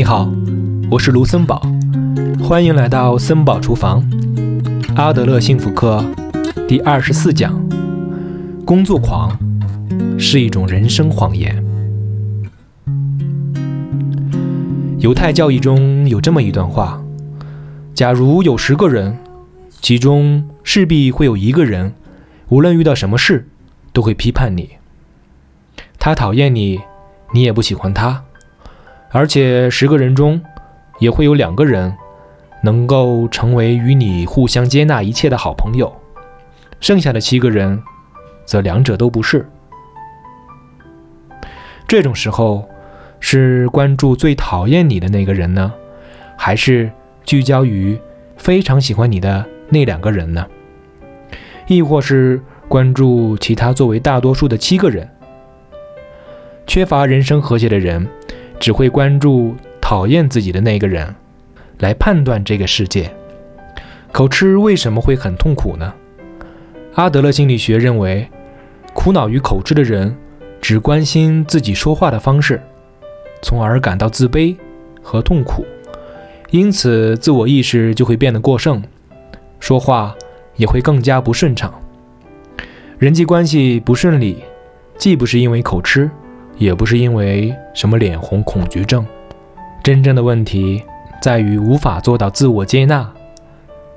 你好，我是卢森堡，欢迎来到森堡厨房。阿德勒幸福课第二十四讲：工作狂是一种人生谎言。犹太教义中有这么一段话：假如有十个人，其中势必会有一个人，无论遇到什么事，都会批判你。他讨厌你，你也不喜欢他。而且十个人中，也会有两个人能够成为与你互相接纳一切的好朋友，剩下的七个人，则两者都不是。这种时候，是关注最讨厌你的那个人呢，还是聚焦于非常喜欢你的那两个人呢？亦或是关注其他作为大多数的七个人？缺乏人生和谐的人。只会关注讨厌自己的那个人，来判断这个世界。口吃为什么会很痛苦呢？阿德勒心理学认为，苦恼于口吃的人只关心自己说话的方式，从而感到自卑和痛苦，因此自我意识就会变得过剩，说话也会更加不顺畅。人际关系不顺利，既不是因为口吃。也不是因为什么脸红恐惧症，真正的问题在于无法做到自我接纳、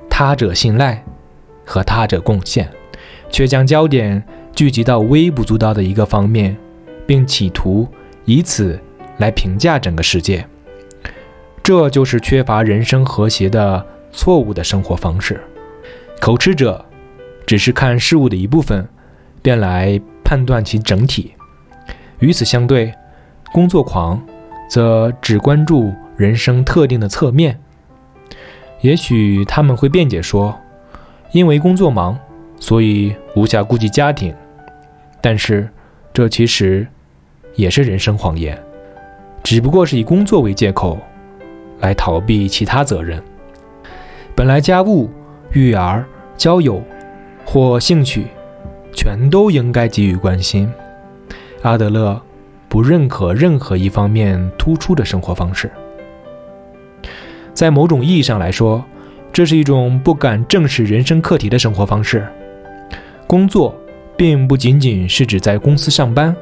他者信赖和他者贡献，却将焦点聚集到微不足道的一个方面，并企图以此来评价整个世界。这就是缺乏人生和谐的错误的生活方式。口吃者只是看事物的一部分，便来判断其整体。与此相对，工作狂则只关注人生特定的侧面。也许他们会辩解说，因为工作忙，所以无暇顾及家庭。但是，这其实也是人生谎言，只不过是以工作为借口来逃避其他责任。本来家务、育儿、交友或兴趣，全都应该给予关心。阿德勒不认可任何一方面突出的生活方式。在某种意义上来说，这是一种不敢正视人生课题的生活方式。工作并不仅仅是指在公司上班，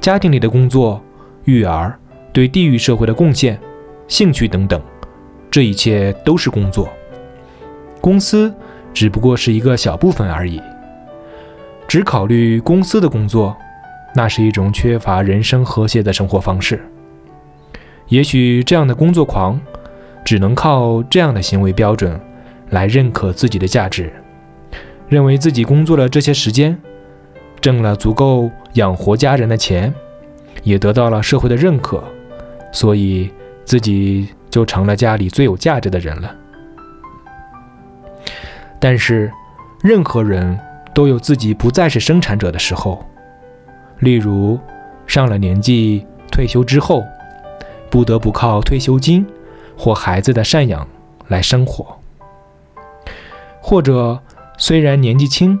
家庭里的工作、育儿、对地域社会的贡献、兴趣等等，这一切都是工作。公司只不过是一个小部分而已。只考虑公司的工作。那是一种缺乏人生和谐的生活方式。也许这样的工作狂，只能靠这样的行为标准来认可自己的价值，认为自己工作了这些时间，挣了足够养活家人的钱，也得到了社会的认可，所以自己就成了家里最有价值的人了。但是，任何人都有自己不再是生产者的时候。例如，上了年纪退休之后，不得不靠退休金或孩子的赡养来生活；或者虽然年纪轻，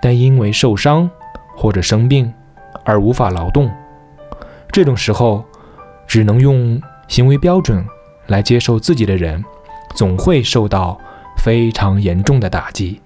但因为受伤或者生病而无法劳动，这种时候，只能用行为标准来接受自己的人，总会受到非常严重的打击。